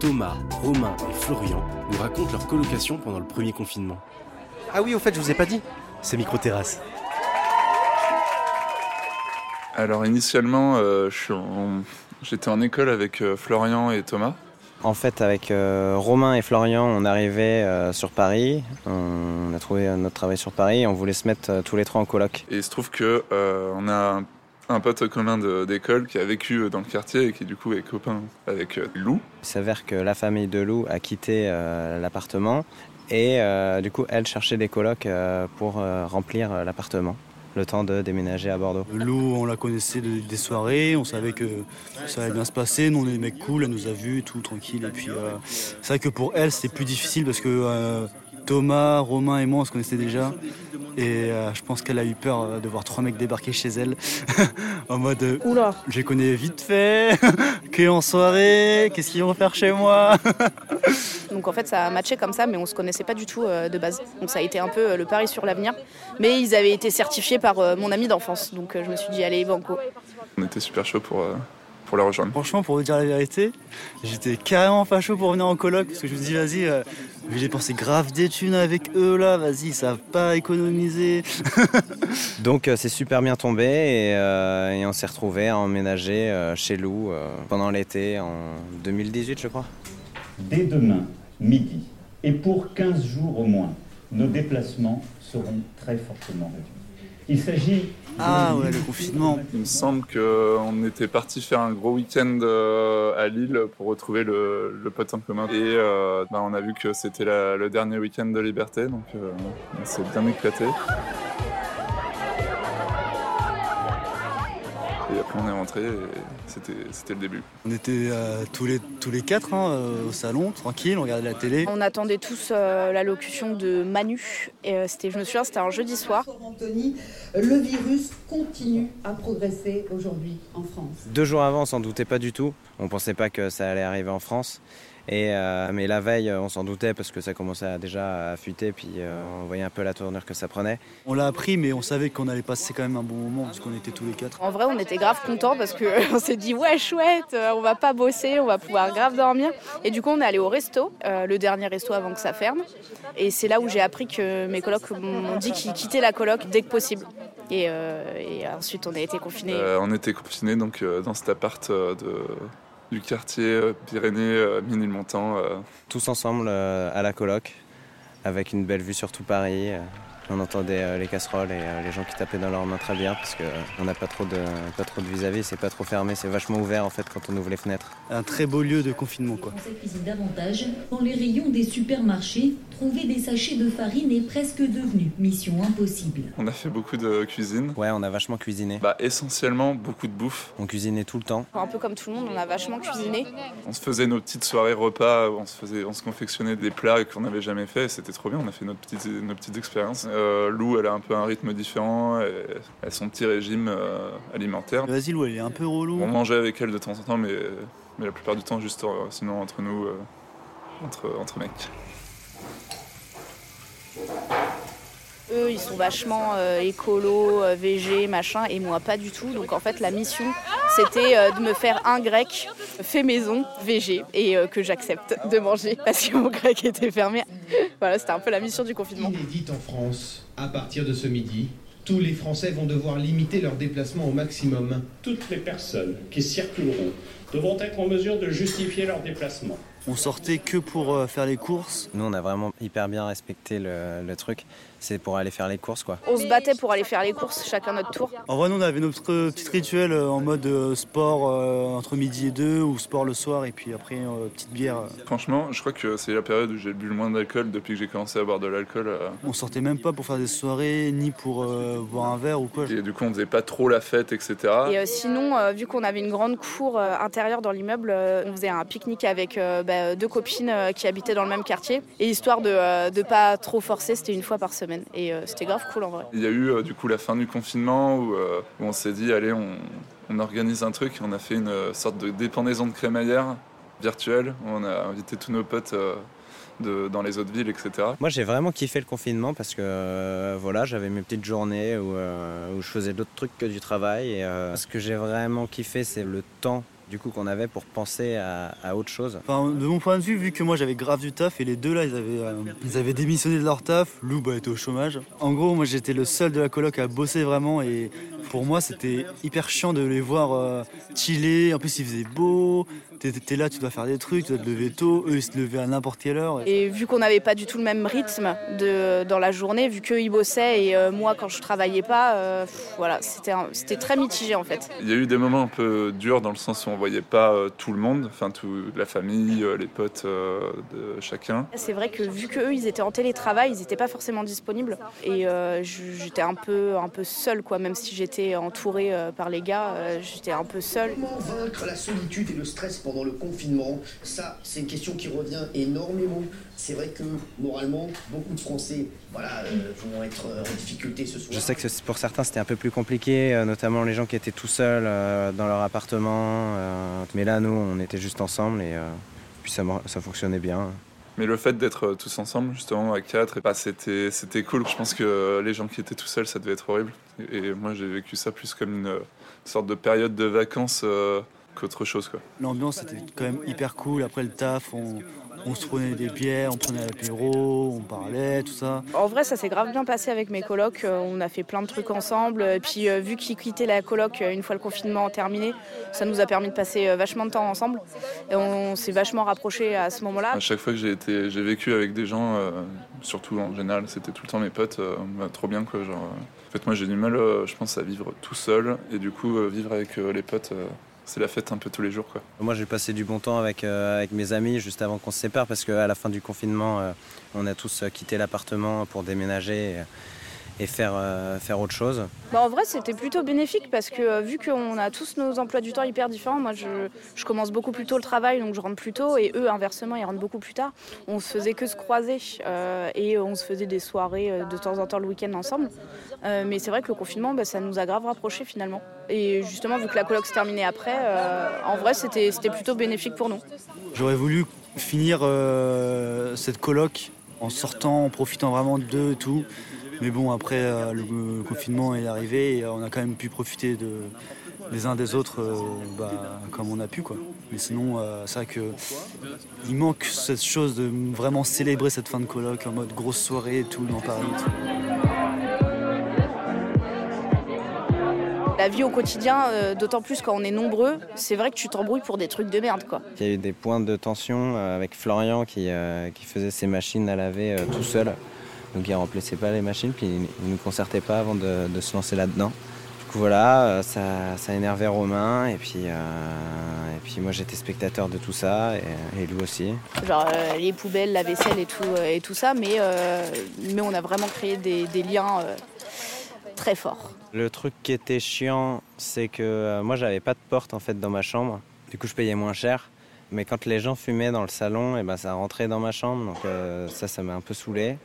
Thomas, Romain et Florian nous racontent leur colocation pendant le premier confinement. Ah oui, au fait, je vous ai pas dit, c'est micro-terrasse. Alors initialement, euh, en- j'étais en école avec euh, Florian et Thomas. En fait, avec euh, Romain et Florian, on arrivait euh, sur Paris. On a trouvé notre travail sur Paris et on voulait se mettre euh, tous les trois en coloc. Et il se trouve que euh, on a un, pote commun d'école qui a vécu euh, dans le quartier et qui du coup est copain avec euh, Lou. Il s'avère que la famille de Lou a quitté euh, l'appartement et euh, du coup, elle cherchait des colocs euh, pour euh, remplir euh, l'appartement, le temps de déménager à Bordeaux. Lou, on la connaissait de- des soirées, on savait que ça allait bien se passer. Nous, on est des mecs cool, elle nous a vus, tout tranquille. Et puis, euh, c'est vrai que pour elle, c'était plus difficile parce que euh, Thomas, Romain et moi, on se connaissait déjà. Et euh, je pense qu'elle a eu peur euh, de voir trois mecs débarquer chez elle en mode euh, Oula. je les connais vite fait, que en soirée, qu'est-ce qu'ils vont faire chez moi? Donc en fait ça a matché comme ça mais on se connaissait pas du tout euh, de base. Donc ça a été un peu euh, le pari sur l'avenir. Mais ils avaient été certifiés par euh, mon ami d'enfance. Donc euh, je me suis dit allez banco. On était super chaud pour, euh, pour la rejoindre. Franchement, pour vous dire la vérité, j'étais carrément pas chaud pour venir en coloc parce que je me dis, vas-y, euh, j'ai dépensé grave des thunes avec eux là, vas-y, ils savent pas économiser. Donc, euh, c'est super bien tombé et, euh, et on s'est retrouvés à emménager euh, chez Lou euh, pendant l'été en 2018, je crois. Dès demain, midi, et pour 15 jours au moins, nos déplacements seront très fortement réduits. Il s'agit Ah ouais, le confinement. Il me semble qu'on était parti faire un gros week-end euh, à Lille pour retrouver le, le pote en commun. Et euh, bah, on a vu que c'était le dernier week-end de liberté, donc euh, on s'est bien éclaté. On est rentré et c'était c'était le début. On était euh, tous, les, tous les quatre hein, euh, au salon, tranquille, on regardait la télé. On attendait tous euh, l'allocution de Manu. Et euh, c'était, je me souviens c'était un jeudi soir. Anthony, le virus continue à progresser aujourd'hui en France. Deux jours avant, on s'en doutait pas du tout. On pensait pas que ça allait arriver en France. Et, euh, mais la veille, on s'en doutait parce que ça commençait à- déjà à fuiter, puis euh, on voyait un peu la tournure que ça prenait. On l'a appris, mais on savait qu'on allait passer quand même un bon moment parce qu'on était tous les quatre. En vrai on était grave contents parce que on s'est dit ouais chouette, euh, on va pas bosser, on va pouvoir grave dormir. Et du coup on est allé au resto, euh, le dernier resto avant que ça ferme. Et c'est là où j'ai appris que mes colocs m'ont dit qu'ils quittaient la coloc dès que possible. Et, euh, et ensuite on a été confinés. Euh, on était confinés donc euh, dans cet appart euh, de, du quartier euh, Pyrénées, euh, Ménilmontant. euh, Tous ensemble à la coloc, avec une belle vue sur tout Paris. Euh, on entendait euh, les casseroles et euh, les gens qui tapaient dans leurs mains très bien parce qu'on n'a pas trop de pas trop de vis-à-vis, c'est pas trop fermé, c'est vachement ouvert en fait quand on ouvre les fenêtres. Un très beau lieu de confinement quoi. Cuisinent davantage. Dans les rayons des supermarchés, trouver des sachets de farine est presque devenu mission impossible. on a fait beaucoup de cuisine. Ouais, on a vachement cuisiné. Bah, essentiellement beaucoup de bouffe. On cuisinait tout le temps. Un peu comme tout le monde, on a vachement cuisiné. On se faisait nos petites soirées repas, on se, faisait, on se confectionnait des plats qu'on n'avait jamais fait, et c'était trop bien, on a fait notre petite, nos petites expériences. Euh, Lou, elle a un peu un rythme différent, et elle a son petit régime euh, alimentaire. Vas-y, Lou, elle est un peu relou. On mangeait avec elle de temps en temps, mais, mais la plupart du temps, juste euh, sinon entre nous, euh, entre, entre mecs. Eux, ils sont vachement euh, écolo, euh, VG, machin, et moi pas du tout. Donc en fait, la mission, c'était euh, de me faire un grec fait maison, VG, et euh, que j'accepte de manger parce que mon grec était fermé. voilà, c'était un peu la mission du confinement. Inédite en France, à partir de ce midi, tous les Français vont devoir limiter leurs déplacements au maximum. Toutes les personnes qui circuleront devront être en mesure de justifier leur déplacement. On sortait que pour euh, faire les courses. Nous, on a vraiment hyper bien respecté le, le truc. C'est pour aller faire les courses, quoi. On se battait pour aller faire les courses, chacun notre tour. En vrai, nous, on avait notre euh, petit rituel euh, en mode euh, sport euh, entre midi et deux ou sport le soir et puis après euh, petite bière. euh. Franchement, je crois que c'est la période où j'ai bu le moins d'alcool depuis que j'ai commencé à boire de l'alcool. euh, On sortait même pas pour faire des soirées ni pour euh, boire un verre ou quoi. et du coup, on faisait pas trop la fête, etc. Et euh, sinon, euh, vu qu'on avait une grande cour euh, intérieure dans l'immeuble, euh, on faisait un pique-nique avec euh, bah, deux copines qui habitaient dans le même quartier. Et histoire de ne pas trop forcer, c'était une fois par semaine. Et c'était grave cool en vrai. Il y a eu du coup la fin du confinement où, on s'est dit, allez, on, on, organise un truc. On a fait une sorte de dépendaison de crémaillère virtuelle. On a invité tous nos potes dans les autres villes, etc. Moi, j'ai vraiment kiffé le confinement parce que euh, voilà, j'avais mes petites journées où, euh, où je faisais d'autres trucs que du travail. Et euh, ce que j'ai vraiment kiffé, c'est le temps du coup qu'on avait pour penser à, autre chose De mon point de vue, vu que moi j'avais grave du taf et les deux là ils avaient, ils avaient démissionné de leur taf, Lou bah, était au chômage. En gros, moi j'étais le seul de la coloc à bosser vraiment et pour moi c'était hyper chiant de les voir chiller. En plus il faisait beau, t'es là, tu dois faire des trucs, tu dois te lever tôt, eux ils se levaient à n'importe quelle heure. Et vu qu'on n'avait pas du tout le même rythme de, dans la journée, vu qu'eux ils bossaient et euh, moi quand je travaillais pas, euh, voilà, c'était très mitigé en fait. Il y a eu des moments un peu durs dans le sens où on voyait pas euh, tout le monde, enfin toute la famille, les potes de chacun. C'est vrai que vu qu'eux ils étaient en télétravail, ils n'étaient pas forcément disponibles et j'étais un peu, un peu seule quoi, même si j'étais entourée par les gars, j'étais un peu seule. Comment vaincre la solitude et le stress pendant le confinement Ça, c'est une question qui revient énormément. C'est vrai que moralement, beaucoup de Français voilà, euh, vont être euh, en difficulté ce soir. Je sais que pour certains, c'était un peu plus compliqué, euh, notamment les gens qui étaient tout seuls dans leur appartement. mais là, nous, on était juste ensemble et puis ça, ça fonctionnait bien. Mais le fait d'être tous ensemble, justement, à quatre, et bah, c'était, c'était cool. Je pense que les gens qui étaient tout seuls, ça devait être horrible. Et, moi, j'ai vécu ça plus comme une sorte de période de vacances qu'autre chose. Quoi. L'ambiance était quand même hyper cool. Après le taf, on, on se prenait des bières, on prenait l'apéro, on parlait, tout ça. En vrai, ça s'est grave bien passé avec mes colocs. Euh, on a fait plein de trucs ensemble. Et puis, euh, vu qu'ils quittaient la coloc euh, une fois le confinement terminé, ça nous a permis de passer vachement de temps ensemble. Et on s'est vachement rapprochés à ce moment-là. À chaque fois que j'ai été, j'ai vécu avec des gens, surtout en général, c'était tout le temps mes potes, bah, trop bien quoi. Genre, en fait, moi j'ai du mal, je pense, à vivre tout seul et du coup vivre avec les potes c'est la fête un peu tous les jours. Quoi. Moi, j'ai passé du bon temps avec, euh, avec mes amis juste avant qu'on se sépare parce qu'à la fin du confinement, euh, on a tous euh, quitté l'appartement pour déménager faire, faire autre chose bah, En vrai, c'était plutôt bénéfique parce que vu qu'on a tous nos emplois du temps hyper différents, moi je, je, commence beaucoup plus tôt le travail, donc je rentre plus tôt, et eux, inversement, ils rentrent beaucoup plus tard. On se faisait que se croiser et on se faisait des soirées de temps en temps le week-end ensemble. Euh, mais c'est vrai que le confinement, bah, ça nous a grave rapprochés finalement. Et justement, vu que la colloque se terminait après, euh, en vrai, c'était plutôt bénéfique pour nous. J'aurais voulu finir euh, cette colloque en sortant, en profitant vraiment d'eux et tout. Mais bon, après, le confinement est arrivé et on a quand même pu profiter de, les uns des autres bah, comme on a pu. Quoi. Mais sinon, c'est vrai qu'il manque cette chose de vraiment célébrer cette fin de colloque en mode grosse soirée et tout dans Paris. La vie au quotidien, euh, d'autant plus quand on est nombreux, c'est vrai que tu t'embrouilles pour des trucs de merde. Quoi. Il y a eu des points de tension euh, avec Florian qui, euh, qui faisait ses machines à laver tout seul. Donc il remplaçait pas les machines, puis il ne nous concertait pas avant de, se lancer là-dedans. Du coup voilà, ça, ça énervait Romain et puis, et puis moi j'étais spectateur de tout ça et, lui aussi. Genre les poubelles, la vaisselle et tout, et tout ça, mais, mais on a vraiment créé des, des liens très forts. Le truc qui était chiant, c'est que euh, moi j'avais pas de porte en fait dans ma chambre. Du coup je payais moins cher. Mais quand les gens fumaient dans le salon, et eh ben ça rentrait dans ma chambre. Donc euh, ça, ça m'a un peu saoulé.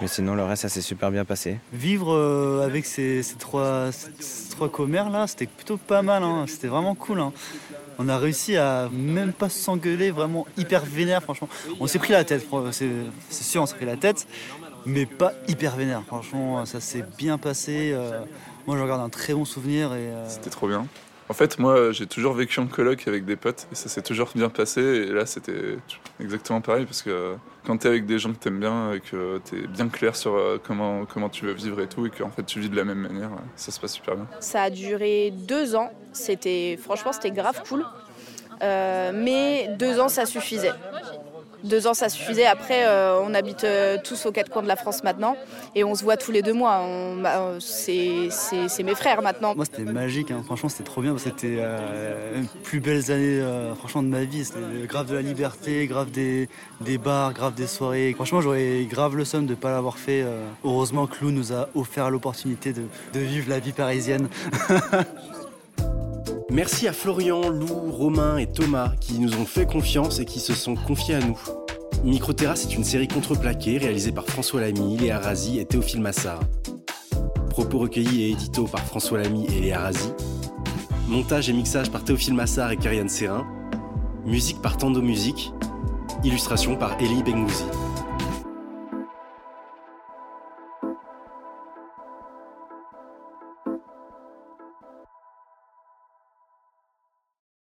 Mais sinon, le reste, ça s'est super bien passé. Vivre euh, avec ces, trois, trois commères là, c'était plutôt pas mal. Hein. C'était vraiment cool. Hein. On a réussi à même pas s'engueuler, vraiment hyper vénère, franchement. On s'est pris la tête, c'est sûr, on s'est pris la tête, mais pas hyper vénère. Franchement, ça s'est bien passé. Moi, je regarde un très bon souvenir. et. Euh, c'était trop bien. En fait, moi, j'ai toujours vécu en coloc avec des potes et ça s'est toujours bien passé. Et là, c'était exactement pareil parce que quand tu es avec des gens que tu aimes bien et que tu es bien clair sur euh, comment, comment tu veux vivre et tout et qu'en fait tu vis de la même manière, ça se passe super bien. Ça a duré deux ans. C'était, franchement, c'était grave cool. Euh, mais deux ans, ça suffisait. Deux ans, ça suffisait. Après, euh, on habite euh, tous aux quatre coins de la France maintenant et on se voit tous les deux mois. Bah, euh, c'est mes frères maintenant. Moi, c'était magique. Hein. Franchement, c'était trop bien. C'était les plus belles années franchement, de ma vie. C'était grave de la liberté, grave des, bars, grave des soirées. Franchement, j'aurais grave le somme de ne pas l'avoir fait. heureusement, Clou nous a offert l'opportunité de vivre la vie parisienne. Merci à Florian, Lou, Romain et Thomas qui nous ont fait confiance et qui se sont confiés à nous. Microterrasse est une série contreplaquée réalisée par François Lamy, Léa Razi et Théophile Massard. Propos recueillis et édito par François Lamy et Léa Razi. Montage et mixage par Théophile Massard et Karianne Serrin. Musique par Tando Musique. Illustration par Elie Bengouzi.